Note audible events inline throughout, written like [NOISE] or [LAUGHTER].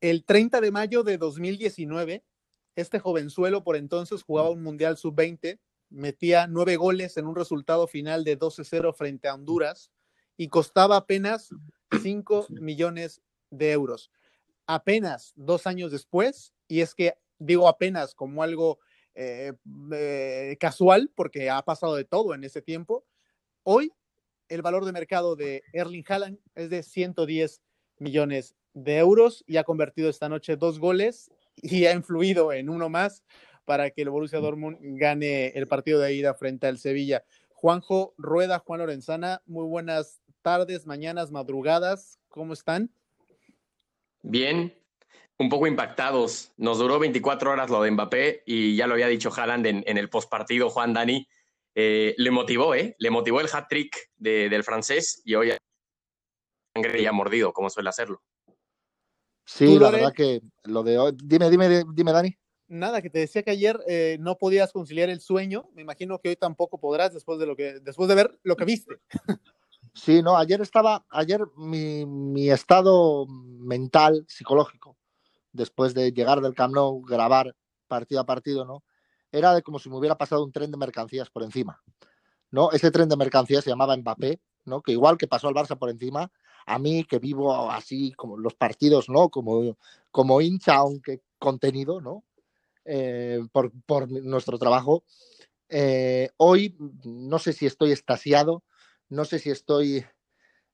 El 30 de mayo de 2019, este jovenzuelo por entonces jugaba un Mundial Sub-20, metía nueve goles en un resultado final de 12-0 frente a Honduras y costaba apenas 5 millones de euros. Apenas dos años después, y es que digo apenas como algo eh, eh, casual, porque ha pasado de todo en ese tiempo, hoy el valor de mercado de Erling Haaland es de 110 millones de euros y ha convertido esta noche dos goles y ha influido en uno más para que el Borussia Dortmund gane el partido de ida frente al Sevilla. Juanjo Rueda, Juan Lorenzana, muy buenas tardes, mañanas, madrugadas, ¿cómo están? Bien, un poco impactados. Nos duró 24 horas lo de Mbappé y ya lo había dicho Haaland en, en el postpartido, Juan Dani. Eh, le motivó, ¿eh? Le motivó el hat-trick de, del francés y hoy sangre ya mordido, como suele hacerlo. Sí, la verdad que lo de hoy. Dime, dime, dime, Dani. Nada, que te decía que ayer eh, no podías conciliar el sueño. Me imagino que hoy tampoco podrás después de lo que, después de ver lo que viste. Sí, no, ayer estaba, ayer mi, mi estado mental, psicológico, después de llegar del Camp Nou, grabar partido a partido, ¿no? Era de como si me hubiera pasado un tren de mercancías por encima, ¿no? Ese tren de mercancías se llamaba Mbappé, ¿no? Que igual que pasó al Barça por encima, a mí que vivo así como los partidos, ¿no? Como, como hincha, aunque contenido, ¿no? Eh, por, por, nuestro trabajo. Eh, hoy no sé si estoy estasiado, no sé si estoy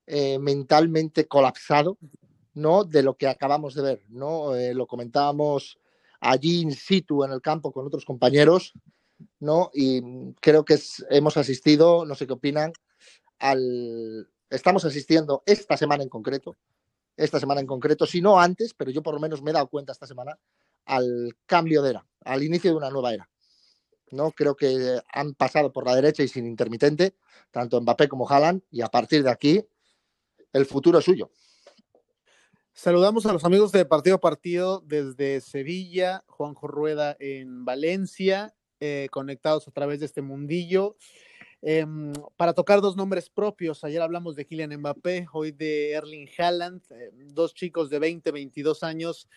eh, mentalmente colapsado, ¿no? De lo que acabamos de ver, ¿no? Lo comentábamos allí in situ en el campo con otros compañeros, ¿no? Y creo que hemos asistido, no sé qué opinan, al... Estamos asistiendo esta semana en concreto, esta semana en concreto, si no antes, pero yo por lo menos me he dado cuenta esta semana, al cambio de era, al inicio de una nueva era. ¿no? Creo que han pasado por la derecha y sin intermitente, tanto Mbappé como Haaland, y a partir de aquí el futuro es suyo. Saludamos a los amigos de Partido a Partido desde Sevilla, Juanjo Rueda en Valencia, eh, conectados a través de este mundillo. Eh, para tocar dos nombres propios, ayer hablamos de Kylian Mbappé, hoy de Erling Haaland, eh, dos chicos de 20, 22 años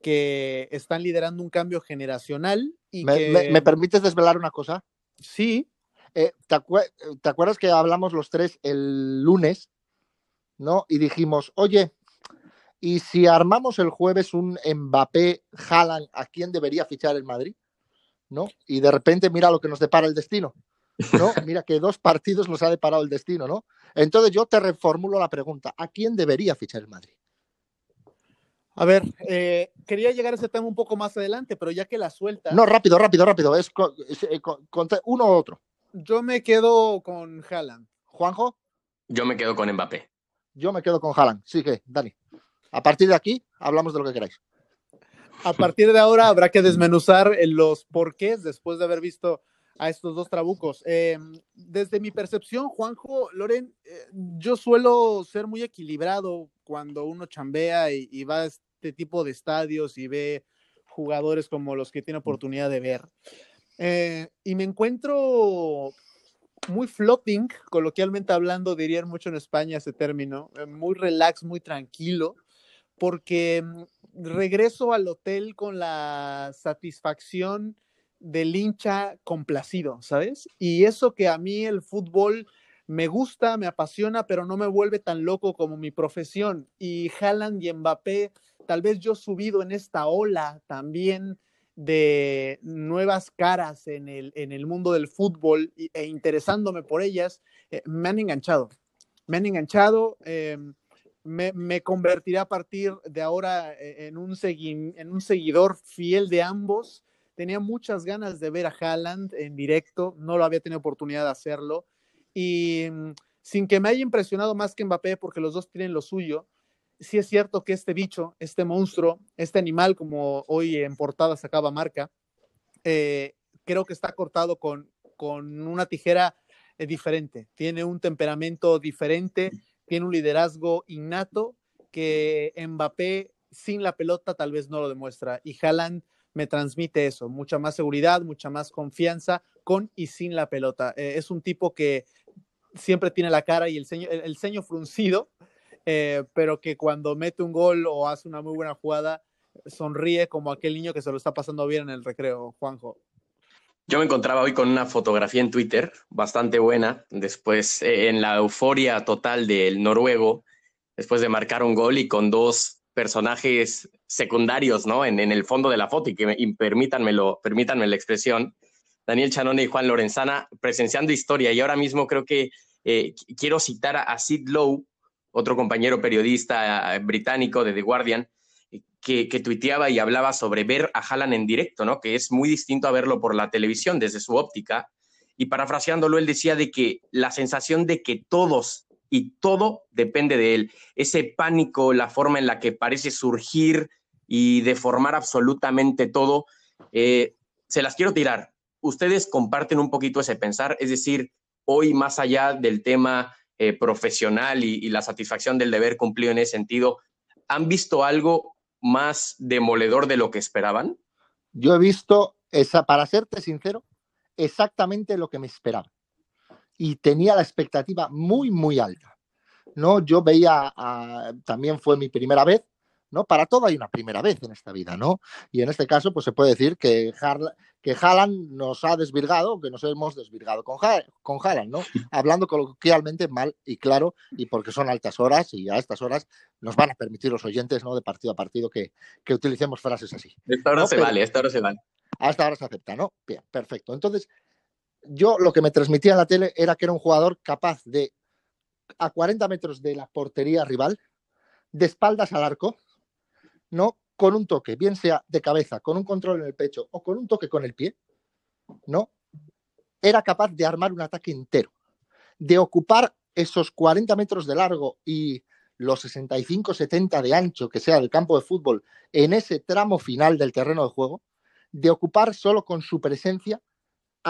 que están liderando un cambio generacional. Y ¿Me, que... me, ¿Me, permites desvelar una cosa? Sí. Eh, ¿te, acu ¿te, acuerdas que hablamos los tres el lunes? ¿No? Y dijimos, oye, ¿y si armamos el jueves un Mbappé Haaland, ¿a quién debería fichar el Madrid? ¿No? Y de repente mira lo que nos depara el destino. ¿No? Mira que dos partidos nos ha deparado el destino, ¿no? Entonces yo te reformulo la pregunta, ¿a quién debería fichar el Madrid? A ver, eh, quería llegar a ese tema un poco más adelante, pero ya que la suelta. No, rápido, rápido, rápido. Es con, es, con, con uno u otro. Yo me quedo con Haaland. ¿Juanjo? Yo me quedo con Mbappé. Yo me quedo con Haaland. Sí que, Dani. A partir de aquí, hablamos de lo que queráis. A partir de ahora habrá que desmenuzar los porqués después de haber visto a estos dos trabucos. Eh, desde mi percepción, Juanjo, Loren, eh, yo suelo ser muy equilibrado cuando uno chambea y, va a este tipo de estadios y ve jugadores como los que tiene oportunidad de ver. Eh, y me encuentro muy floating, coloquialmente hablando, dirían mucho en España ese término, muy relax, muy tranquilo, porque mm, regreso al hotel con la satisfacción del hincha complacido, ¿sabes? Y eso que a mí el fútbol me gusta, me apasiona, pero no me vuelve tan loco como mi profesión. Y Haaland y Mbappé, tal vez yo subido en esta ola también de nuevas caras en el, en el mundo del fútbol e interesándome por ellas, eh, me han enganchado. Me han enganchado. Eh, me, convertiré a partir de ahora eh, en un seguidor fiel de ambos. Tenía muchas ganas de ver a Haaland en directo, no lo había tenido oportunidad de hacerlo y mm, sin que me haya impresionado más que Mbappé, porque los dos tienen lo suyo, sí es cierto que este bicho, este monstruo, este animal, como hoy en portada sacaba marca, eh, creo que está cortado con, con una tijera eh, diferente, tiene un temperamento diferente, tiene un liderazgo innato que Mbappé sin la pelota tal vez no lo demuestra y Haaland me transmite eso, mucha más seguridad, mucha más confianza con y sin la pelota. Eh, es un tipo que siempre tiene la cara y el ceño, el, ceño fruncido eh, pero que cuando mete un gol o hace una muy buena jugada, sonríe como aquel niño que se lo está pasando bien en el recreo, Juanjo. Yo me encontraba hoy con una fotografía en Twitter bastante buena, después eh, en la euforia total del noruego, después de marcar un gol y con dos personajes secundarios, ¿no? En, el fondo de la foto y que y permítanme la expresión, Daniel Chanone y Juan Lorenzana presenciando historia y ahora mismo creo que eh, quiero citar a Sid Lowe, otro compañero periodista eh, británico de The Guardian, que, tuiteaba y hablaba sobre ver a Haaland en directo, ¿no? Que es muy distinto a verlo por la televisión desde su óptica. Y parafraseándolo, él decía de que la sensación de que todos y todo depende de él, ese pánico, la forma en la que parece surgir y deformar absolutamente todo, eh, se las quiero tirar. Ustedes comparten un poquito ese pensar, es decir, hoy más allá del tema eh, profesional y, y, la satisfacción del deber cumplido en ese sentido, ¿han visto algo más demoledor de lo que esperaban? Yo he visto, esa, para serte sincero, exactamente lo que me esperaba. Y tenía la expectativa muy, muy alta. ¿no? Yo veía, también fue mi primera vez, ¿no? Para todo hay una primera vez en esta vida, ¿no? Y en este caso, pues se puede decir que, que Haaland nos ha desvirgado, que nos hemos desvirgado con, con Haaland, ¿no? Hablando coloquialmente mal y claro, y porque son altas horas y a estas horas nos van a permitir los oyentes, ¿no? De partido a partido que, que utilicemos frases así. Esta hora se vale, esta hora se vale. A esta hora se acepta, ¿no? Bien, perfecto. Entonces, yo lo que me transmitía en la tele era que era un jugador capaz de, a 40 metros de la portería rival, de espaldas al arco, ¿no? Con un toque, bien sea de cabeza, con un control en el pecho o con un toque con el pie, ¿no? Era capaz de armar un ataque entero, de ocupar esos 40 metros de largo y los 65-70 de ancho que sea del campo de fútbol en ese tramo final del terreno de juego, de ocupar solo con su presencia,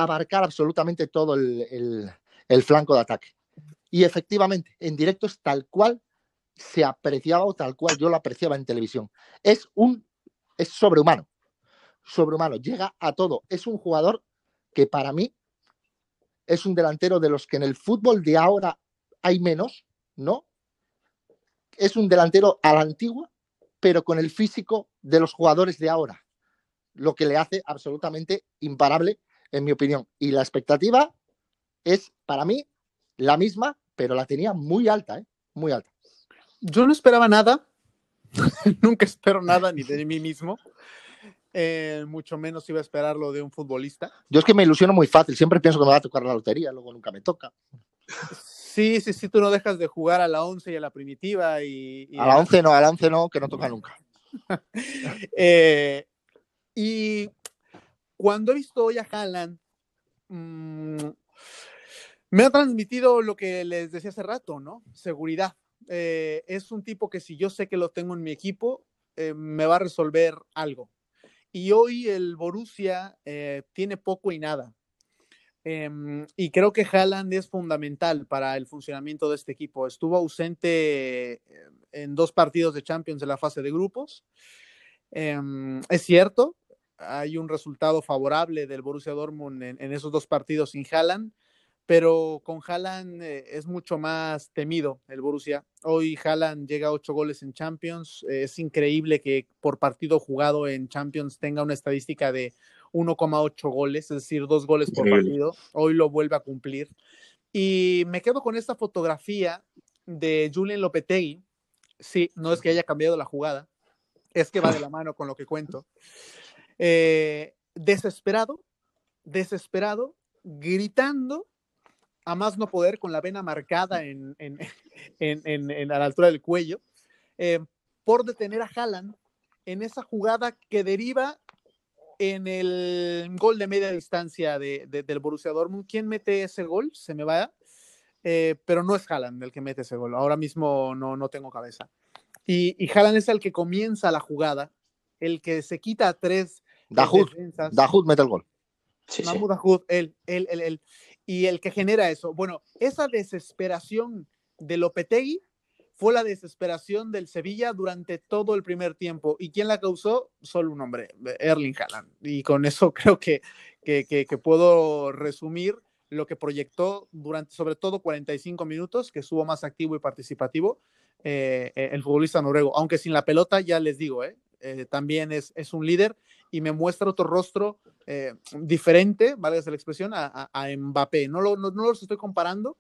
abarcar absolutamente todo el, el flanco de ataque. Y efectivamente, en directo es tal cual se apreciaba tal cual yo lo apreciaba en televisión. Es un es sobrehumano. Sobrehumano, llega a todo. Es un jugador que para mí es un delantero de los que en el fútbol de ahora hay menos, ¿no? Es un delantero a la antigua, pero con el físico de los jugadores de ahora, lo que le hace absolutamente imparable, en mi opinión. Y la expectativa es, para mí, la misma, pero la tenía muy alta, ¿eh? Muy alta yo no esperaba nada, [LAUGHS] nunca espero nada ni de mí mismo. Eh, mucho menos iba a esperarlo de un futbolista. Yo es que me ilusiono muy fácil, siempre pienso que me va a tocar la lotería, luego nunca me toca. Sí, sí, sí, tú no dejas de jugar a la 11 y a la primitiva. Y, a la 11 no, a la 11 no, que no toca nunca. [LAUGHS] Eh, y cuando he visto hoy a Haaland, mm, me ha transmitido lo que les decía hace rato, ¿no? Seguridad. Eh, es un tipo que si yo sé que lo tengo en mi equipo, eh, me va a resolver algo. Y hoy el Borussia eh, tiene poco y nada. Em, y creo que Haaland es fundamental para el funcionamiento de este equipo. Estuvo ausente en dos partidos de Champions en la fase de grupos. Em, es cierto, hay un resultado favorable del Borussia Dortmund en, en esos dos partidos sin Haaland, pero con Haaland eh, es mucho más temido el Borussia. Hoy Haaland llega a ocho goles en Champions. es increíble que por partido jugado en Champions tenga una estadística de 1,8 goles, es decir, dos goles por partido. Hoy lo vuelve a cumplir. Y me quedo con esta fotografía de Julian Lopetegui. Sí, no es que haya cambiado la jugada, es que va de la mano con lo que cuento. Eh, desesperado, desesperado, gritando a más no poder, con la vena marcada [LAUGHS] en, en, en, a la altura del cuello, eh, por detener a Haaland en esa jugada que deriva en el gol de media distancia de, del Borussia Dortmund. ¿Quién mete ese gol? Se me va. Eh, pero no es Haaland el que mete ese gol. Ahora mismo no, no tengo cabeza. Y, y Haaland es el que comienza la jugada, el que se quita a tres. Dahoud, Dahoud mete el gol. Sí, Mahmoud él, él, él, él y el que genera eso. Bueno, esa desesperación de Lopetegui fue la desesperación del Sevilla durante todo el primer tiempo. ¿Y quién la causó? Solo un hombre, Erling Haaland. Y con eso [LAUGHS] creo que, que, puedo resumir lo que proyectó durante sobre todo 45 minutos, que estuvo más activo y participativo. eh, eh, el futbolista noruego, aunque sin la pelota, ya les digo, eh, también es, es, un líder y me muestra otro rostro diferente, valga la expresión, a, a, Mbappé. No, lo, no, no, los estoy comparando,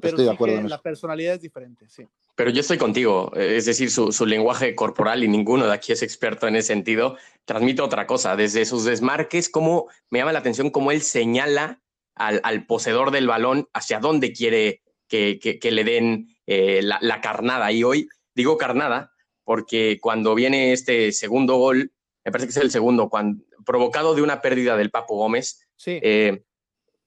pero sí que la personalidad es diferente, sí. Pero yo estoy contigo, es decir, su, su, lenguaje corporal y ninguno de aquí es experto en ese sentido, transmite otra cosa. Desde sus desmarques, cómo me llama la atención cómo él señala al, al poseedor del balón hacia dónde quiere que, que, que le den eh, la, la, carnada. Y hoy digo carnada porque cuando viene este segundo gol, me parece que es el segundo, cuando, provocado de una pérdida del Papo Gómez, sí. eh,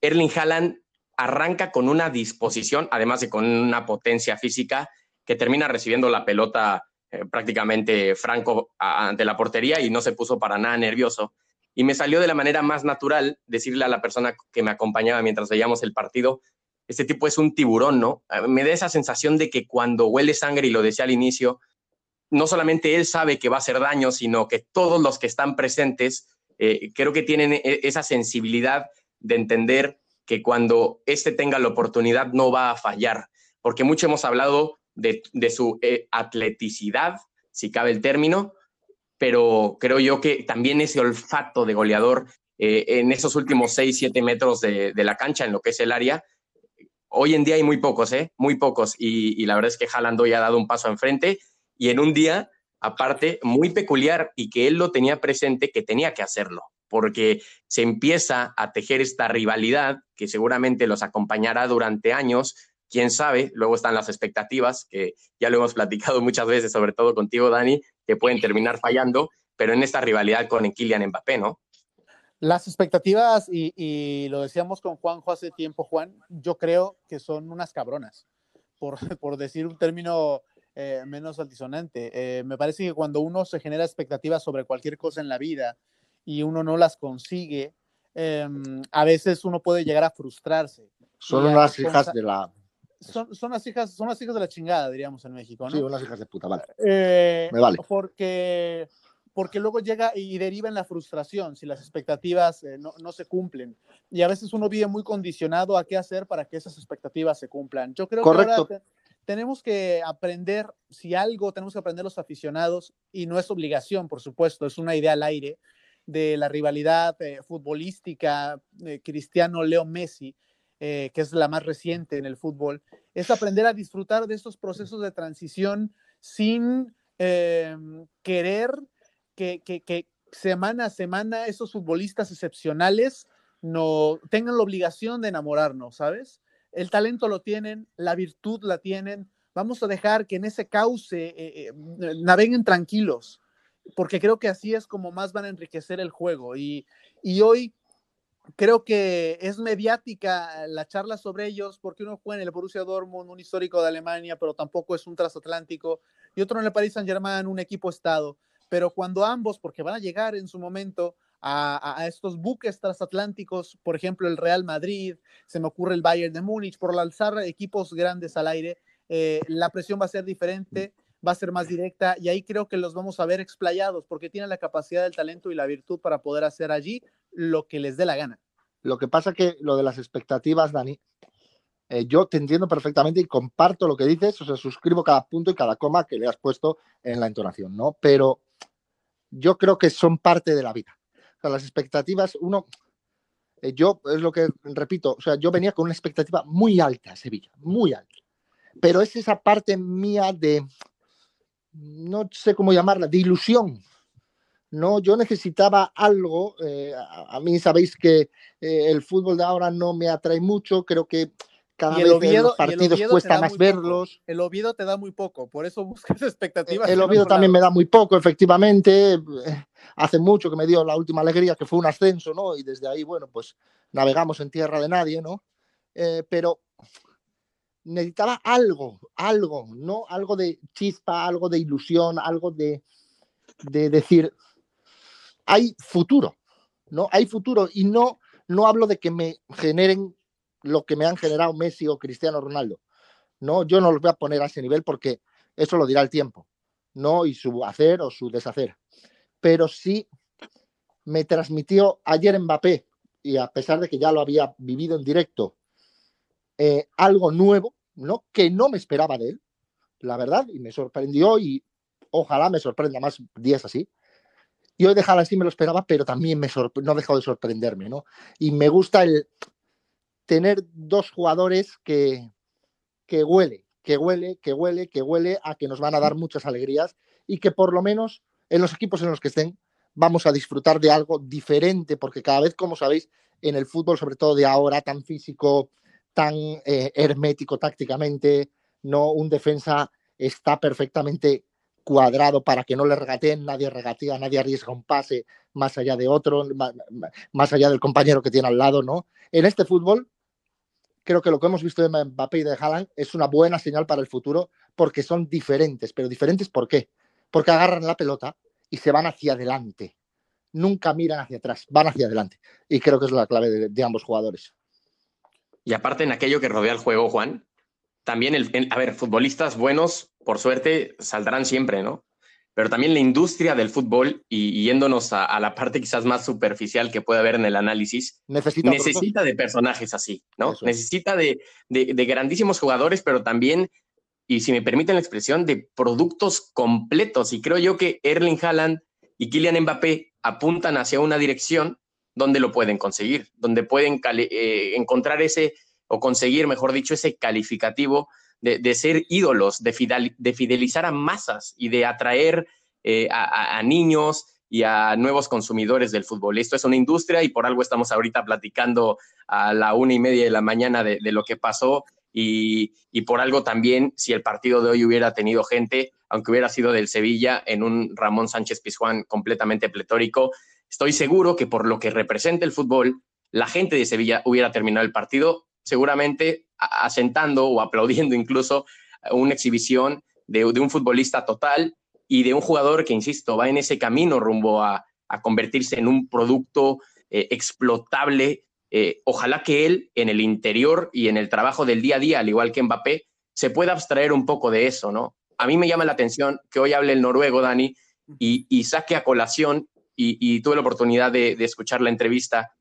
Erling Haaland arranca con una disposición, además de con una potencia física, que termina recibiendo la pelota eh, prácticamente franco a, ante la portería y no se puso para nada nervioso. Y me salió de la manera más natural decirle a la persona que me acompañaba mientras veíamos el partido, este tipo es un tiburón, ¿no? Me da esa sensación de que cuando huele sangre, y lo decía al inicio, no solamente él sabe que va a hacer daño, sino que todos los que están presentes eh, creo que tienen e, esa sensibilidad de entender que cuando éste tenga la oportunidad no va a fallar, porque mucho hemos hablado de, su eh, atleticidad, si cabe el término, pero creo yo que también ese olfato de goleador eh, en esos últimos 6, 7 metros de, la cancha, en lo que es el área, hoy en día hay muy pocos, ¿eh? Muy pocos. Y, y la verdad es que Haaland hoy ha dado un paso enfrente y en un día, aparte, muy peculiar y que él lo tenía presente, que tenía que hacerlo, porque se empieza a tejer esta rivalidad que seguramente los acompañará durante años. Quién sabe, luego están las expectativas, que ya lo hemos platicado muchas veces, sobre todo contigo, Dani, que pueden terminar fallando, pero en esta rivalidad con Kylian Mbappé, ¿no? Las expectativas, y, y, lo decíamos con Juanjo hace tiempo, Juan, yo creo que son unas cabronas, por, [LAUGHS] por decir un término eh, menos altisonante. Eh, me parece que cuando uno se genera expectativas sobre cualquier cosa en la vida y uno no las consigue, eh, a veces uno puede llegar a frustrarse. Son unas hijas de la... Son, son, las hijas, son las hijas de la chingada, diríamos en México, ¿no? Sí, unas hijas de puta, vale. Eh, Me vale. Porque porque luego llega y deriva en la frustración si las expectativas eh, no, no, se cumplen. Y a veces uno vive muy condicionado a qué hacer para que esas expectativas se cumplan. Yo creo Correcto. que ahora tenemos que aprender, si algo tenemos que aprender los aficionados, y no es obligación, por supuesto, es una idea al aire, de la rivalidad eh, futbolística eh, Cristiano-Leo Messi, eh, que es la más reciente en el fútbol, es aprender a disfrutar de estos procesos de transición sin querer que, que, que, semana a semana esos futbolistas excepcionales no tengan la obligación de enamorarnos, ¿sabes? El talento lo tienen, la virtud la tienen. Vamos a dejar que en ese cauce eh, eh, naveguen tranquilos, porque creo que así es como más van a enriquecer el juego. Y, hoy creo que es mediática la charla sobre ellos, porque uno juega en el Borussia Dortmund, un histórico de Alemania, pero tampoco es un transatlántico, y otro en el Paris Saint-Germain, un equipo estado pero cuando ambos, porque van a llegar en su momento a, estos buques transatlánticos, por ejemplo el Real Madrid, se me ocurre el Bayern de Múnich, por alzar equipos grandes al aire, eh, la presión va a ser diferente, va a ser más directa y ahí creo que los vamos a ver explayados porque tienen la capacidad, el talento y la virtud para poder hacer allí lo que les dé la gana. Lo que pasa que lo de las expectativas, Dani, eh, yo te entiendo perfectamente y comparto lo que dices, o sea, suscribo cada punto y cada coma que le has puesto en la entonación, ¿no? Pero yo creo que son parte de la vida. Las expectativas, uno, eh, yo es lo que repito, o sea, yo venía con una expectativa muy alta a Sevilla, muy alta. Pero es esa parte mía de, no sé cómo llamarla, de ilusión. No, yo necesitaba algo. Eh, a, a, mí sabéis que eh, el fútbol de ahora no me atrae mucho. Creo que cada y el vez Oviedo, los partidos cuesta más verlos. Poco. El Oviedo te da muy poco, por eso [LAUGHS] buscas expectativas. El Oviedo también me da muy poco, efectivamente. Hace mucho que me dio la última alegría, que fue un ascenso, ¿no? Y desde ahí, bueno, pues navegamos en tierra de nadie, ¿no? Eh, pero necesitaba algo, algo, ¿no? Algo de chispa, algo de ilusión, algo de, de decir, hay futuro, ¿no? Hay futuro y no, no hablo de que me generen lo que me han generado Messi o Cristiano Ronaldo. No, yo no los voy a poner a ese nivel porque eso lo dirá el tiempo, no y su hacer o su deshacer. Pero sí me transmitió ayer Mbappé y a pesar de que ya lo había vivido en directo, eh, algo nuevo, ¿no? Que no me esperaba de él. la verdad, y me sorprendió y ojalá me sorprenda más días así. Y hoy de Haaland sí me lo esperaba, pero también me no ha dejado de sorprenderme, ¿no? Y me gusta el tener dos jugadores que, que huele, que huele, que huele, que huele a que nos van a dar muchas alegrías y que por lo menos en los equipos en los que estén vamos a disfrutar de algo diferente, porque cada vez, como sabéis, en el fútbol, sobre todo de ahora, tan físico, tan eh, hermético tácticamente, no un defensa está perfectamente cuadrado para que no le regateen, nadie regatea, nadie arriesga un pase más allá de otro, más allá del compañero que tiene al lado, ¿no? En este fútbol, creo que lo que hemos visto de Mbappé y de Haaland es una buena señal para el futuro porque son diferentes, pero diferentes ¿por qué? Porque agarran la pelota y se van hacia adelante. Nunca miran hacia atrás, van hacia adelante. Y creo que es la clave de, ambos jugadores. Y aparte en aquello que rodea el juego, Juan, también el, a ver, futbolistas buenos, por suerte, saldrán siempre, ¿no? Pero también la industria del fútbol, y, yéndonos a, la parte quizás más superficial que puede haber en el análisis, necesita, necesita de personajes así, ¿no? Necesita de, de, grandísimos jugadores, pero también, y si me permiten la expresión, de productos completos. Y creo yo que Erling Haaland y Kylian Mbappé apuntan hacia una dirección donde lo pueden conseguir, donde pueden eh, encontrar ese o conseguir, mejor dicho, ese calificativo de, ser ídolos, de, fidelizar a masas y de atraer eh, a, niños y a nuevos consumidores del fútbol. Esto es una industria y por algo estamos ahorita platicando a la una y media de la mañana de, lo que pasó y, y, por algo también, si el partido de hoy hubiera tenido gente, aunque hubiera sido del Sevilla, en un Ramón Sánchez Pizjuán completamente pletórico, estoy seguro que por lo que representa el fútbol, la gente de Sevilla hubiera terminado el partido seguramente asentando o aplaudiendo incluso una exhibición de, un futbolista total y de un jugador que, insisto, va en ese camino rumbo a, convertirse en un producto eh, explotable. Eh, ojalá que él, en el interior y en el trabajo del día a día, al igual que Mbappé, se pueda abstraer un poco de eso, ¿no? A mí me llama la atención que hoy hable el noruego, Dani, y, saque a colación, y, tuve la oportunidad de escuchar la entrevista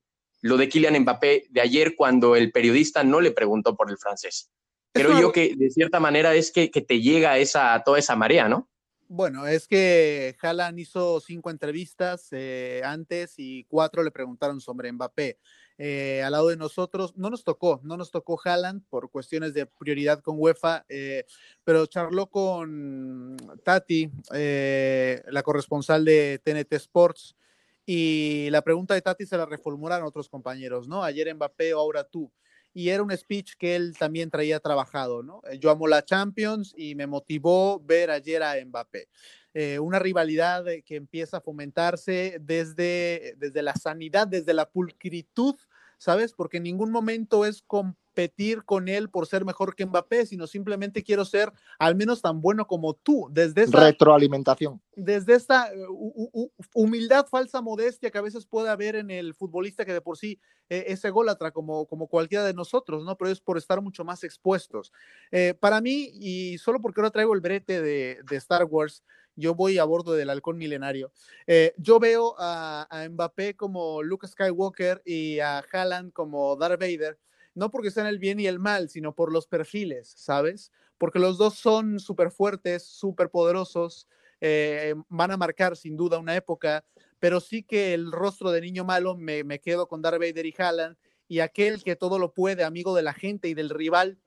lo de Kylian Mbappé de ayer cuando el periodista no le preguntó por el francés. Creo yo que de cierta manera es que, te llega esa, toda esa marea, ¿no? Bueno, es que Haaland hizo cinco entrevistas eh, antes y cuatro le preguntaron sobre Mbappé. Eh, al lado de nosotros, no nos tocó, no nos tocó Haaland por cuestiones de prioridad con UEFA, eh, pero charló con Tati, la corresponsal de TNT Sports, y la pregunta de Tati se la reformularon otros compañeros, ¿no? Ayer Mbappé ahora tú. Y era un speech que él también traía trabajado, ¿no? Eh, yo amo la Champions y me motivó ver ayer a Mbappé. Eh, una rivalidad que empieza a fomentarse desde, desde la sanidad, desde la pulcritud, ¿sabes? Porque en ningún momento es con competir con él por ser mejor que Mbappé, sino simplemente quiero ser al menos tan bueno como tú. Desde esta retroalimentación. Desde esta uh, humildad, falsa modestia que a veces puede haber en el futbolista que de por sí eh, es ególatra como, como cualquiera de nosotros, ¿no? Pero es por estar mucho más expuestos. Eh, para mí, y solo porque ahora traigo el brete de, de Star Wars, yo voy a bordo del halcón milenario. Eh, yo veo a, a, Mbappé como Luke Skywalker y a Haaland como Darth Vader no porque sean el bien y el mal, sino por los perfiles, ¿sabes? Porque los dos son súper fuertes, súper poderosos, eh, van a marcar sin duda una época, pero sí que el rostro de niño malo me, quedo con Darth Vader y Haaland, y aquel que todo lo puede, amigo de la gente y del rival,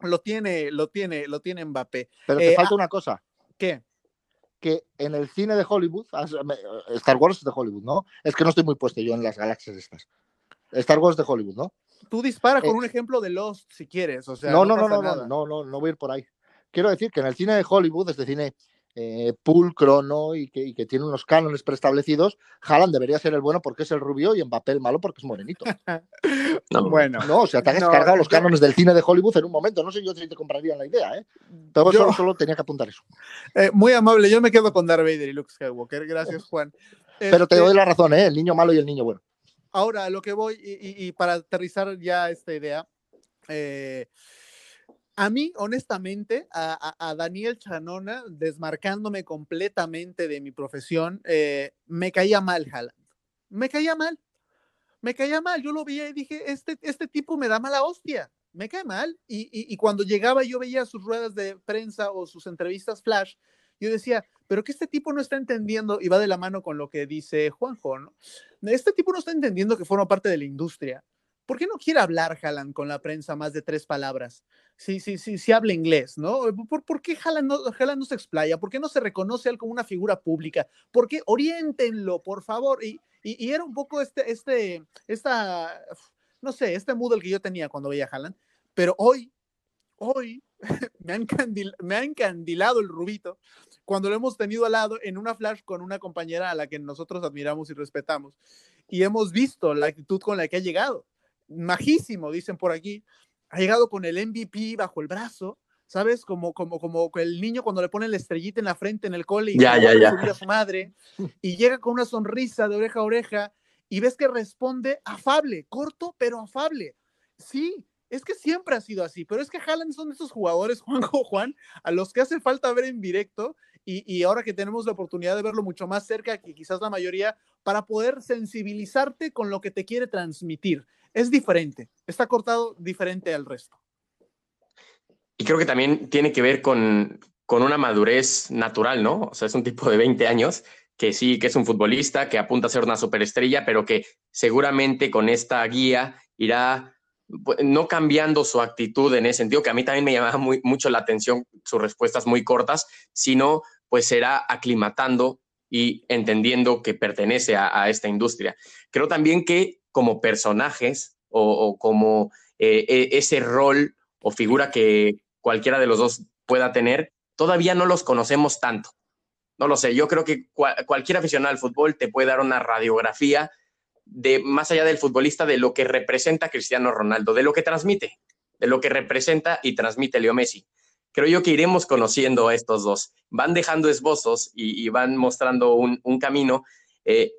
lo tiene, lo tiene, lo tiene Mbappé. Pero te eh, falta ah, una cosa. ¿Qué? Que en el cine de Hollywood, Star Wars de Hollywood, ¿no? Es que no estoy muy puesto yo en las galaxias estas. Star Wars de Hollywood, ¿no? Tú dispara con un ejemplo de Lost si quieres. O sea, no, no, no, no, no, no, no, no voy a ir por ahí. Quiero decir que en el cine de Hollywood, este cine eh, pulcro, ¿no? Y que, y que, tiene unos cánones preestablecidos, Haaland debería ser el bueno porque es el rubio y Mbappé el malo porque es morenito. [LAUGHS] no, bueno. No, o sea, te has descargado los cánones del cine de Hollywood en un momento. No sé yo si te compraría la idea, ¿eh? Pero yo, solo, tenía que apuntar eso. Eh, muy amable, yo me quedo con Darth Vader y Luke Skywalker. Gracias, Juan. Pero te doy este la razón, ¿eh? El niño malo y el niño bueno. Ahora, lo que voy, y, para aterrizar ya esta idea, eh, a mí, honestamente, a, Daniel Chanona, desmarcándome completamente de mi profesión, eh, me caía mal Haaland. Me caía mal. Me caía mal. Yo lo vi y dije, este, este tipo me da mala hostia me cae mal. Y, cuando llegaba yo veía sus ruedas de prensa o sus entrevistas flash, yo decía, pero que este tipo no está entendiendo, y va de la mano con lo que dice Juanjo, ¿no? Este tipo no está entendiendo que forma parte de la industria. ¿Por qué no quiere hablar Haaland con la prensa más de tres palabras? Sí, sí, sí, sí habla inglés, ¿no? ¿Por, por qué Haaland no, se explaya? ¿Por qué no se reconoce él como una figura pública? ¿Por qué oriéntenlo, por favor? Y, y, era un poco este, este, esta, no sé, este mood el que yo tenía cuando veía a Haaland, pero hoy, hoy [LAUGHS] me, ha me ha encandilado el rubito cuando lo hemos tenido al lado en una flash con una compañera a la que nosotros admiramos y respetamos. Y hemos visto la actitud con la que ha llegado. Majísimo, dicen por aquí. Ha llegado con el MVP bajo el brazo, ¿sabes? Como, como, como el niño cuando le pone la estrellita en la frente en el cole y ya, ya, ya. a su madre. [LAUGHS] Y llega con una sonrisa de oreja a oreja y ves que responde afable, corto, pero afable. Sí, es que siempre ha sido así, pero es que Haaland son esos jugadores, [LAUGHS] Juanjo Juan, a los que hace falta ver en directo y, ahora que tenemos la oportunidad de verlo mucho más cerca que quizás la mayoría, para poder sensibilizarte con lo que te quiere transmitir. Es diferente, está cortado diferente al resto. Y creo que también tiene que ver con, con una madurez natural, ¿no? O sea, es un tipo de 20 años que sí, que es un futbolista, que apunta a ser una superestrella, pero que seguramente con esta guía irá pues, no cambiando su actitud en ese sentido, que a mí también me llamaba muy, mucho la atención sus respuestas muy cortas, sino pues será aclimatando y entendiendo que pertenece a, esta industria. Creo también que como personajes o, como eh, e, ese rol o figura que cualquiera de los dos pueda tener, todavía no los conocemos tanto. No lo sé, yo creo que cualquier aficionado al fútbol te puede dar una radiografía de más allá del futbolista, de lo que representa Cristiano Ronaldo, de lo que transmite, de lo que representa y transmite Leo Messi creo yo que iremos conociendo a estos dos. Van dejando esbozos y, van mostrando un, camino, eh,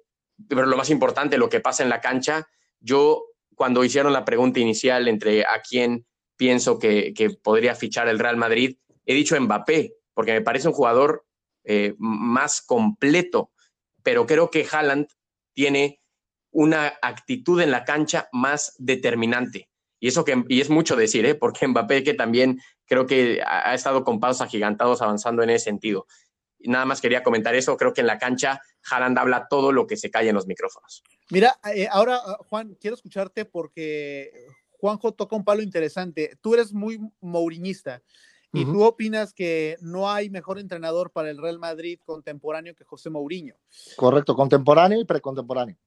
pero lo más importante, lo que pasa en la cancha, yo cuando hicieron la pregunta inicial entre a quién pienso que, podría fichar el Real Madrid, he dicho Mbappé, porque me parece un jugador eh, más completo, pero creo que Haaland tiene una actitud en la cancha más determinante. Y eso que y es mucho decir, ¿eh? porque Mbappé que también creo que ha estado con pasos agigantados avanzando en ese sentido. Y nada más quería comentar eso, creo que en la cancha Haaland habla todo lo que se cae en los micrófonos. Mira, eh, ahora ah, Juan, quiero escucharte porque Juanjo toca un palo interesante. Tú eres muy mouriñista y tú opinas que no hay mejor entrenador para el Real Madrid contemporáneo que José Mourinho. Correcto, contemporáneo y precontemporáneo.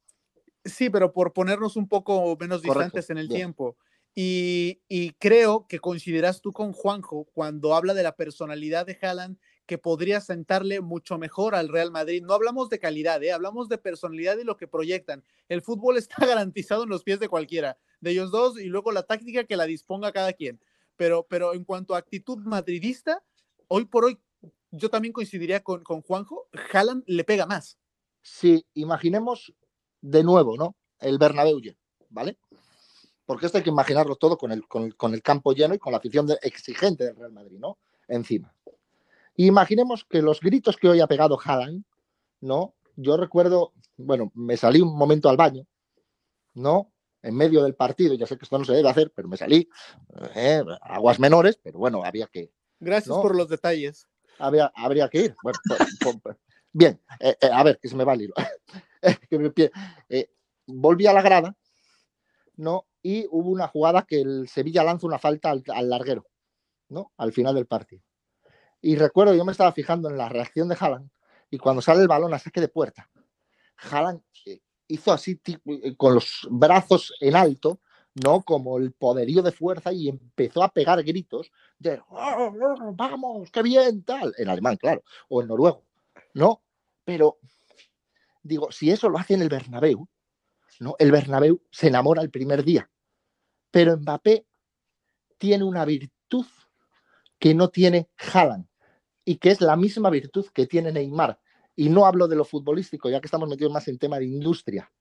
Sí, pero por ponernos un poco menos distantes en el tiempo. Y, creo que coincidirás tú con Juanjo cuando habla de la personalidad de Haaland que podría sentarle mucho mejor al Real Madrid. No hablamos de calidad, ¿eh? hablamos de personalidad y lo que proyectan. El fútbol está [LAUGHS] garantizado en los pies de cualquiera, de ellos dos, y luego la táctica que la disponga cada quien. Pero, pero en cuanto a actitud madridista, hoy por hoy yo también coincidiría con, con Juanjo, Haaland le pega más. Sí, imaginemos de nuevo, ¿no? El Bernabéu, ¿vale? Porque esto hay que imaginarlo todo con el, con el, campo lleno y con la afición exigente del Real Madrid, ¿no? Encima. imaginemos que los gritos que hoy ha pegado Haaland, ¿no? Yo recuerdo, bueno, me salí un momento al baño, ¿no? En medio del partido, ya sé que esto no se debe hacer, pero me salí, ¿eh? aguas menores, pero bueno, había que. Gracias por los detalles. Había, habría que ir. Bueno, [LAUGHS] pues, pues, bien, eh, eh, a ver, que se me va el hilo. [LAUGHS] volví a la grada, ¿no? Y hubo una jugada que el Sevilla lanza una falta al, larguero, ¿no? Al final del partido. Y recuerdo, yo me estaba fijando en la reacción de Haaland y cuando sale el balón a saque de puerta, Haaland eh, hizo así eh, con los brazos en alto, ¿no? Como el poderío de fuerza y empezó a pegar gritos de oh, oh, vamos, qué bien, tal, en alemán, claro, o en noruego, ¿no? Pero digo, si eso lo hace en el Bernabéu, ¿no? El Bernabéu se enamora el primer día. Pero Mbappé tiene una virtud que no tiene Haaland y que es la misma virtud que tiene Neymar. Y no hablo de lo futbolístico, ya que estamos metidos más en tema de industria.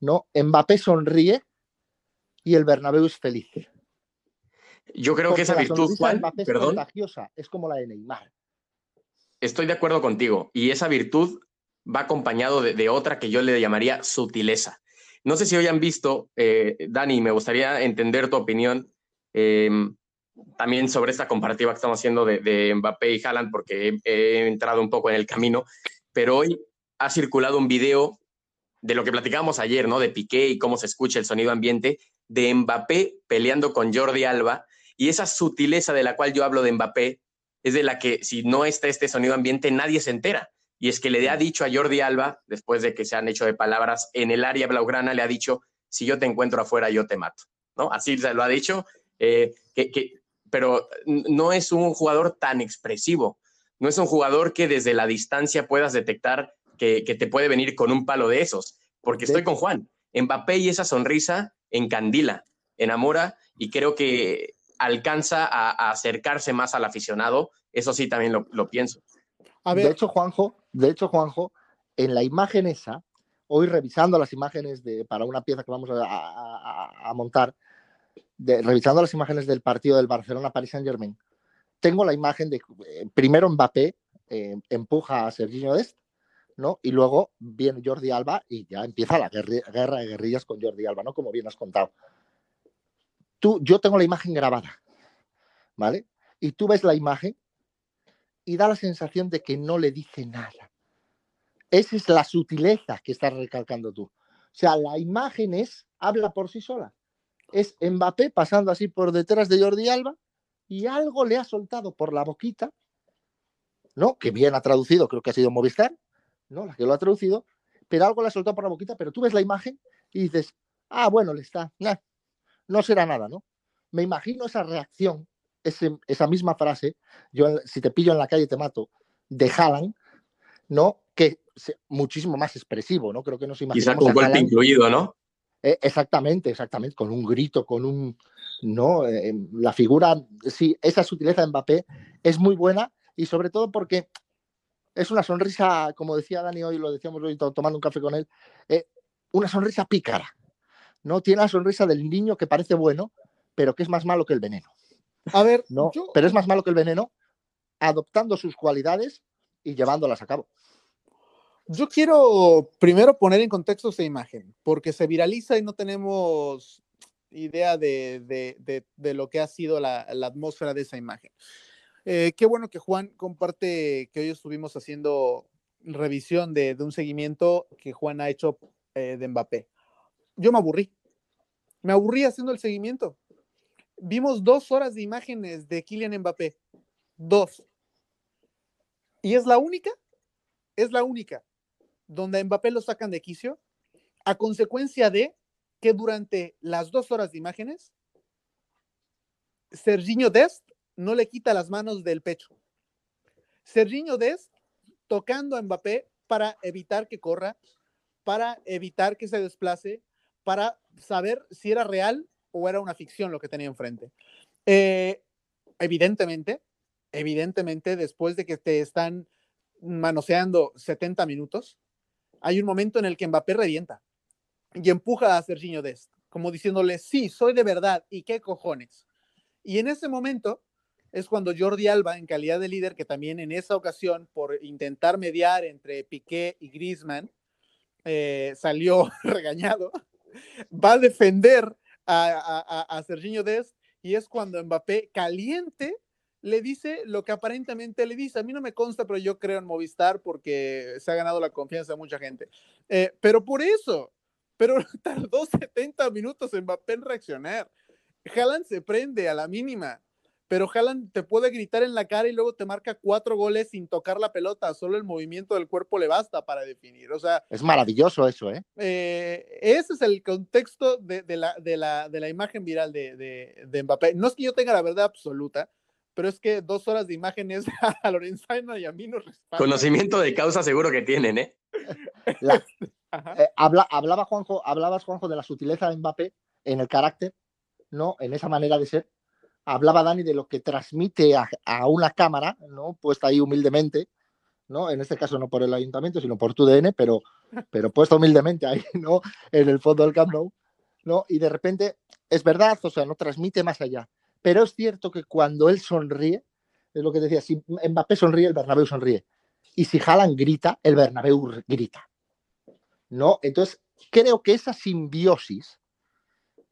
¿no? Mbappé sonríe y el Bernabéu es feliz. Yo creo que esa virtud, es contagiosa, es como la de Neymar. Estoy de acuerdo contigo. Y esa virtud va acompañado de otra que yo le llamaría sutileza. No sé si hoy han visto, eh, Dani, me gustaría entender tu opinión. Em, también sobre esta comparativa que estamos haciendo de, Mbappé y Haaland, porque he, entrado un poco en el camino, pero hoy ha circulado un video de lo que platicábamos ayer, ¿no? De Piqué y cómo se escucha el sonido ambiente, de Mbappé peleando con Jordi Alba, y esa sutileza de la cual yo hablo de Mbappé es de la que si no está este sonido ambiente nadie se entera. Y es que le ha dicho a Jordi Alba, después de que se han hecho de palabras en el área blaugrana, le ha dicho, si yo te encuentro afuera, yo te mato. ¿no? Así se lo ha dicho, eh, que, pero no es un jugador tan expresivo, no es un jugador que desde la distancia puedas detectar que, te puede venir con un palo de esos, porque estoy con Juan. Mbappé y esa sonrisa encandila, enamora y creo que alcanza a, acercarse más al aficionado. Eso sí, también lo, pienso. De hecho, Juanjo, de hecho, Juanjo, en la imagen esa, hoy revisando las imágenes de, para una pieza que vamos a, montar, revisando las imágenes del partido del Barcelona-Paris Saint-Germain, tengo la imagen de eh, primero Mbappé eh, empuja a Serginho Dest, ¿no? Y luego viene Jordi Alba y ya empieza la guerra de guerrillas con Jordi Alba, ¿no? Como bien has contado tú, yo tengo la imagen grabada, ¿vale? Y tú ves la imagen y da la sensación de que no le dice nada. Esa es la sutileza que estás recalcando tú. O sea, la imagen es, habla por sí sola. Es Mbappé pasando así por detrás de Jordi Alba y algo le ha soltado por la boquita, ¿no? Que bien ha traducido, creo que ha sido Movistar, ¿no? La que lo ha traducido, pero algo le ha soltado por la boquita, pero tú ves la imagen y dices, ah, bueno, le está, no será nada, ¿no? Me imagino esa reacción, esa misma frase, yo si te pillo en la calle te mato, de Haaland, ¿no? Que es muchísimo más expresivo, ¿no? Creo que nos imaginamos. Quizá con golpe incluido, ¿no? Eh, exactamente, exactamente, con un grito, con un, ¿no? Eh, la figura, sí, esa sutileza de Mbappé es muy buena y sobre todo porque es una sonrisa, como decía Dani hoy, lo decíamos hoy tomando un café con él, eh, una sonrisa pícara, ¿no? Tiene la sonrisa del niño que parece bueno, pero que es más malo que el veneno. A ver, ¿no? Pero es más malo que el veneno adoptando sus cualidades y llevándolas a cabo. Yo quiero primero poner en contexto esa imagen, porque se viraliza y no tenemos idea de, lo que ha sido la, atmósfera de esa imagen. Eh, qué bueno que Juan comparte que hoy estuvimos haciendo revisión de, un seguimiento que Juan ha hecho eh, de Mbappé yo me aburrí. Me aburrí haciendo el seguimiento. Vimos dos horas de imágenes de Kylian Mbappé. Dos. Y es la única, es la única, donde a Mbappé lo sacan de quicio a consecuencia de que durante las dos horas de imágenes, Serginho Dest no le quita las manos del pecho. Serginho Dest tocando a Mbappé para evitar que corra, para evitar que se desplace, para saber si era real o era una ficción lo que tenía enfrente. Eh, evidentemente, evidentemente, después de que te están manoseando 70 minutos, hay un momento en el que Mbappé revienta y empuja a Serginho Dest, como diciéndole, sí, soy de verdad, ¿y qué cojones? Y en ese momento es cuando Jordi Alba, en calidad de líder, que también en esa ocasión, por intentar mediar entre Piqué y Griezmann, eh, salió [LAUGHS] regañado, va a defender a, a, Serginho Dest y es cuando Mbappé caliente le dice lo que aparentemente le dice. A mí no me consta, pero yo creo en Movistar porque se ha ganado la confianza de mucha gente. Eh, pero por eso, pero [LAUGHS] tardó 70 minutos Mbappé en reaccionar. Haaland se prende a la mínima pero Haaland te puede gritar en la cara y luego te marca cuatro goles sin tocar la pelota, solo el movimiento del cuerpo le basta para definir. O sea, es maravilloso eso, ¿eh? eh ese es el contexto de, la, de, la, de la, imagen viral de, de, Mbappé. No es que yo tenga la verdad absoluta, pero es que dos horas de imágenes [LAUGHS] a Lorenzana y a mí nos respaldan. Conocimiento de causa seguro que tienen, ¿eh? [LAUGHS] eh habla, hablaba Juanjo, hablabas Juanjo de la sutileza de Mbappé en el carácter, ¿no? En esa manera de ser hablaba Dani de lo que transmite a, una cámara, ¿no? Puesta ahí humildemente, ¿no? En este caso no por el ayuntamiento, sino por tu DN, pero, [LAUGHS] pero puesta humildemente ahí, ¿no? En el fondo del Camp Nou, ¿no? Y de repente, es verdad, o sea, no transmite más allá. Pero es cierto que cuando él sonríe, es lo que decía, si Mbappé sonríe, el Bernabéu sonríe. Y si Haaland grita, el Bernabéu grita. ¿No? Entonces, creo que esa simbiosis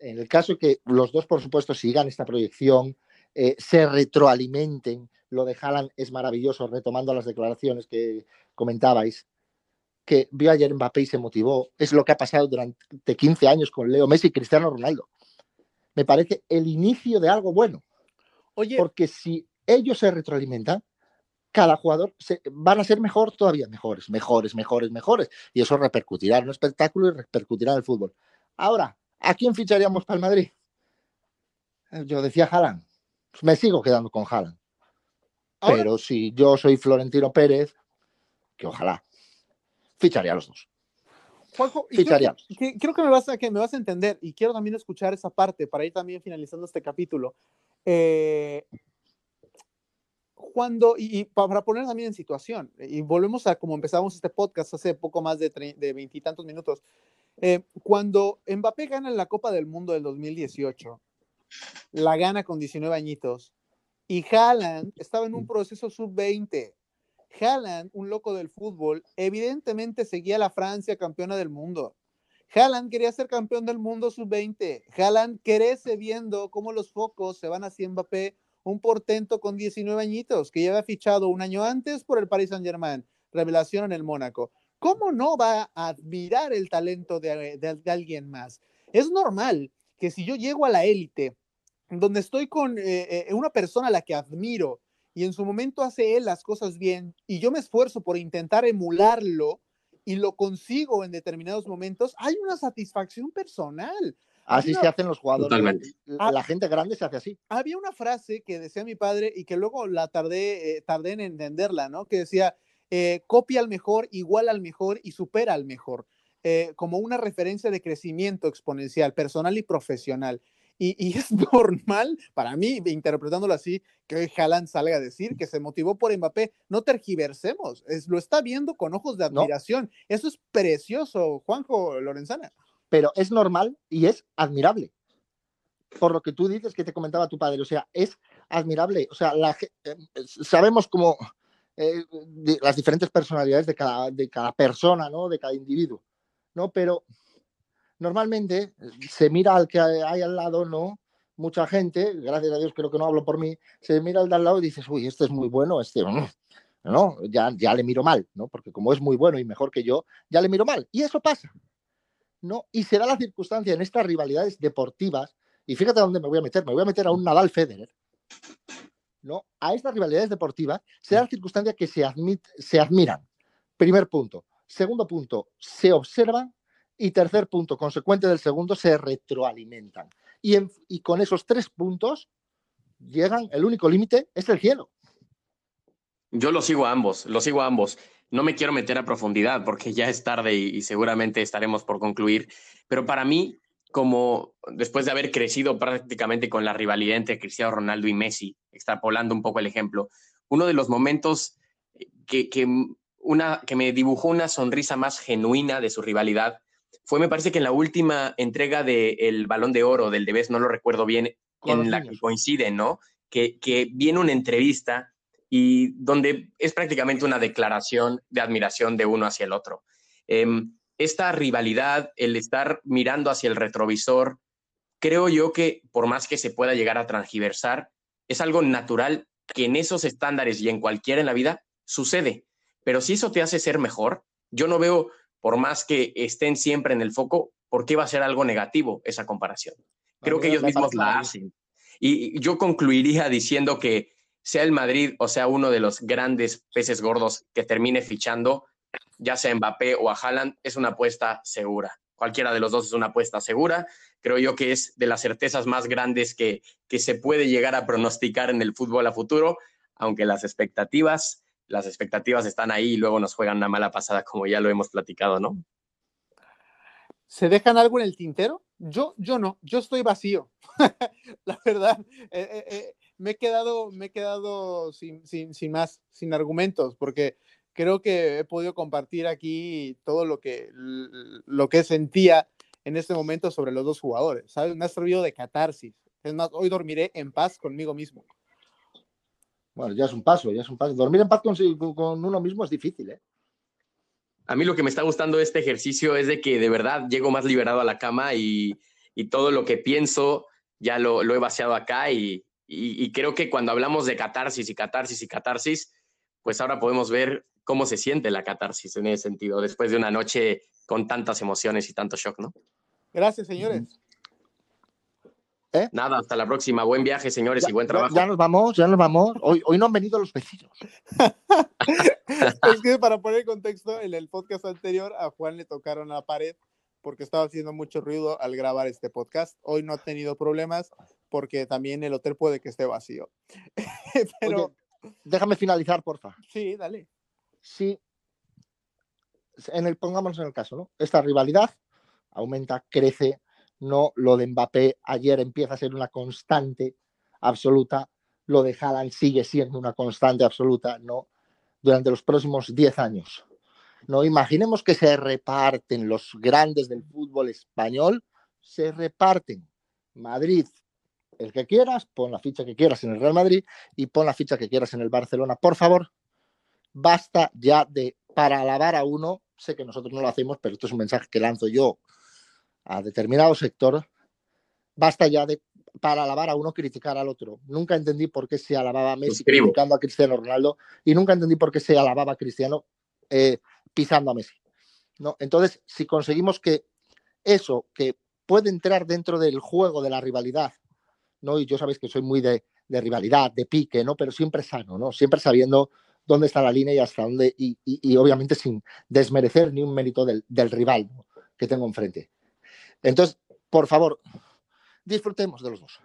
en el caso que los dos, por supuesto, sigan esta proyección, eh, se retroalimenten, lo de Haaland es maravilloso, retomando las declaraciones que comentabais, que vio ayer Mbappé y se motivó, es lo que ha pasado durante 15 años con Leo Messi y Cristiano Ronaldo. Me parece el inicio de algo bueno. Oye, porque si ellos se retroalimentan, cada jugador se, van a ser mejor, todavía mejores, mejores, mejores, mejores. Y eso repercutirá en un espectáculo y repercutirá en el fútbol. Ahora, ¿a quién ficharíamos para el Madrid? Eh, yo decía Haaland. Pues me sigo quedando con Haaland. Pero si yo soy Florentino Pérez, que ojalá, ficharía a los dos. Juanjo, creo, que, creo que, me vas a, que me vas a entender y quiero también escuchar esa parte para ir también finalizando este capítulo. Eh, cuando, y, para poner también en situación, y volvemos a como empezamos este podcast hace poco más de veintitantos minutos, eh, cuando Mbappé gana la Copa del Mundo del 2018, la gana con 19 añitos, y Haaland estaba en un proceso sub-20. Haaland, un loco del fútbol, evidentemente seguía a la Francia campeona del mundo. Haaland quería ser campeón del mundo sub-20. Haaland crece viendo cómo los focos se van hacia Mbappé, un portento con 19 añitos que ya fichado un año antes por el Paris Saint-Germain, revelación en el Mónaco. ¿Cómo no va a admirar el talento de alguien más? Es normal que si yo llego a la élite donde estoy con eh, eh, una persona a la que admiro y en su momento hace él las cosas bien y yo me esfuerzo por intentar emularlo y lo consigo en determinados momentos, hay una satisfacción personal. Así se hacen los jugadores. Ah la, gente grande se hace así. Había una frase que decía mi padre y que luego la tardé, eh, tardé en entenderla, ¿no? Que decía, copia al mejor, igual al mejor y supera al mejor. como una referencia de crecimiento exponencial, personal y profesional. Y, [LAUGHS] es normal, para mí, interpretándolo así, que hoy Haaland salga a decir que se motivó por Mbappé. No tergiversemos, es, lo está viendo con ojos de admiración. Eso es precioso, Juanjo Lorenzana. Pero es normal y es admirable. Por lo que tú dices que te comentaba tu padre, o sea, es admirable. O sea, la, eh, sabemos cómo eh, las diferentes personalidades de cada, de cada persona, ¿no? De cada individuo, ¿no? Pero normalmente eh, se mira al que hay al lado, ¿no? Mucha gente, gracias a Dios creo que no hablo por mí, se mira al de al lado y dices, uy, este es muy bueno, este, mm, no, ya, ya le miro mal, ¿no? Porque como es muy bueno y mejor que yo, ya le miro mal. Y eso pasa, ¿no? Y se da la circunstancia en estas rivalidades deportivas, y fíjate a dónde me voy a meter, me voy a meter a un Nadal Federer, ¿no? A estas rivalidades deportivas se da la circunstancia que se, se admiran. Primer punto. Segundo punto, se observan y tercer punto, consecuente del segundo, se retroalimentan. Y, y con esos tres puntos llegan, el único límite es el cielo. Yo lo sigo a ambos, lo sigo a ambos. No me quiero meter a profundidad porque ya es tarde y, seguramente estaremos por concluir, pero para mí, como después de haber crecido prácticamente con la rivalidad entre Cristiano Ronaldo y Messi, extrapolando un poco el ejemplo, uno de los momentos que, que, una, que me dibujó una sonrisa más genuina de su rivalidad fue, me parece que en la última entrega del Balón de Oro, del Debes, no lo recuerdo bien, en la que coincide, ¿no? Que, que viene una entrevista y donde es prácticamente una declaración de admiración de uno hacia el otro. Em, esta rivalidad, el estar mirando hacia el retrovisor, creo yo que por más que se pueda llegar a transgiversar, es algo natural que en esos estándares y en cualquiera en la vida sucede. Pero si eso te hace ser mejor, yo no veo por más que estén siempre en el foco, ¿por qué va a ser algo negativo esa comparación? Creo que ellos mismos la hacen. Y yo concluiría diciendo que sea el Madrid o sea uno de los grandes peces gordos que termine fichando, ya sea Mbappé o a Haaland, es una apuesta segura. Cualquiera de los dos es una apuesta segura. Creo yo que es de las certezas más grandes que, que se puede llegar a pronosticar en el fútbol a futuro, aunque las expectativas las expectativas están ahí y luego nos juegan una mala pasada, como ya lo hemos platicado, ¿no? ¿Se dejan algo en el tintero? Yo, yo no, yo estoy vacío. [LAUGHS] la verdad, eh, eh, eh, me he quedado, me he quedado sin, sin, sin, más, sin argumentos, porque creo que he podido compartir aquí todo lo que, lo que sentía en este momento sobre los dos jugadores. ¿sabes? Me ha servido de catarsis. Es más, hoy dormiré en paz conmigo mismo. Bueno, ya es un paso, ya es un paso. Dormir en paz con, uno mismo es difícil, ¿eh? A mí lo que me está gustando de este ejercicio es de que de verdad llego más liberado a la cama y, y todo lo que pienso ya lo, he vaciado acá y, y, creo que cuando hablamos de catarsis y catarsis y catarsis, pues ahora podemos ver cómo se siente la catarsis en ese sentido, después de una noche con tantas emociones y tanto shock, ¿no? Gracias, señores. ¿Eh? Nada, hasta la próxima. Buen viaje, señores, y buen trabajo. Ya, nos vamos, ya nos vamos. Hoy, hoy no han venido los vecinos. [LAUGHS] es que para poner contexto, en el podcast anterior a Juan le tocaron la pared porque estaba haciendo mucho ruido al grabar este podcast. Hoy no ha tenido problemas porque también el hotel puede que esté vacío. [LAUGHS] Pero déjame finalizar, porfa. Sí, dale. Sí. En el, pongámonos en el caso, ¿no? Esta rivalidad aumenta, crece, no lo de Mbappé ayer empieza a ser una constante absoluta, lo de Haaland sigue siendo una constante absoluta, no durante los próximos 10 años. No imaginemos que se reparten los grandes del fútbol español, se reparten. Madrid, el que quieras, pon la ficha que quieras en el Real Madrid y pon la ficha que quieras en el Barcelona. Por favor, basta ya de para alabar a uno, sé que nosotros no lo hacemos, pero esto es un mensaje que lanzo yo a determinado sector, basta ya de para alabar a uno criticar al otro. Nunca entendí por qué se alababa a Messi criticando a Cristiano Ronaldo y nunca entendí por qué se alababa a Cristiano eh, pisando a Messi. ¿no? Entonces, si conseguimos que eso, que puede entrar dentro del juego de la rivalidad, ¿no? y yo sabéis que soy muy de, rivalidad, de pique, ¿no? pero siempre sano, ¿no? siempre sabiendo dónde está la línea y hasta dónde, y, obviamente sin desmerecer ni un mérito del, rival que tengo enfrente. Entonces, por favor, disfrutemos de los dos.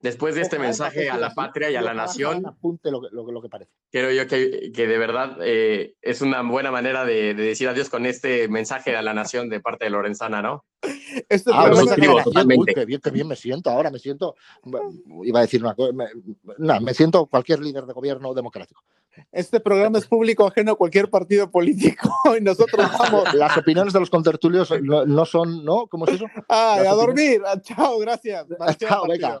Después de este mensaje a la patria y a la nación, apunte lo, lo, que parece. Creo yo que, que de verdad eh, es una buena manera de, decir adiós con este mensaje a la nación de parte de Lorenzana, ¿no? Este ah, me totalmente. qué bien, qué bien me siento ahora, me siento, iba a decir una cosa, me, me siento cualquier líder de gobierno democrático. Este programa es público ajeno a cualquier partido político [LAUGHS] y nosotros [LAUGHS] vamos. Las opiniones de los contertulios no, son, ¿no? ¿Cómo es eso? Ah, a dormir. Chao, gracias. [LAUGHS] Chao, venga.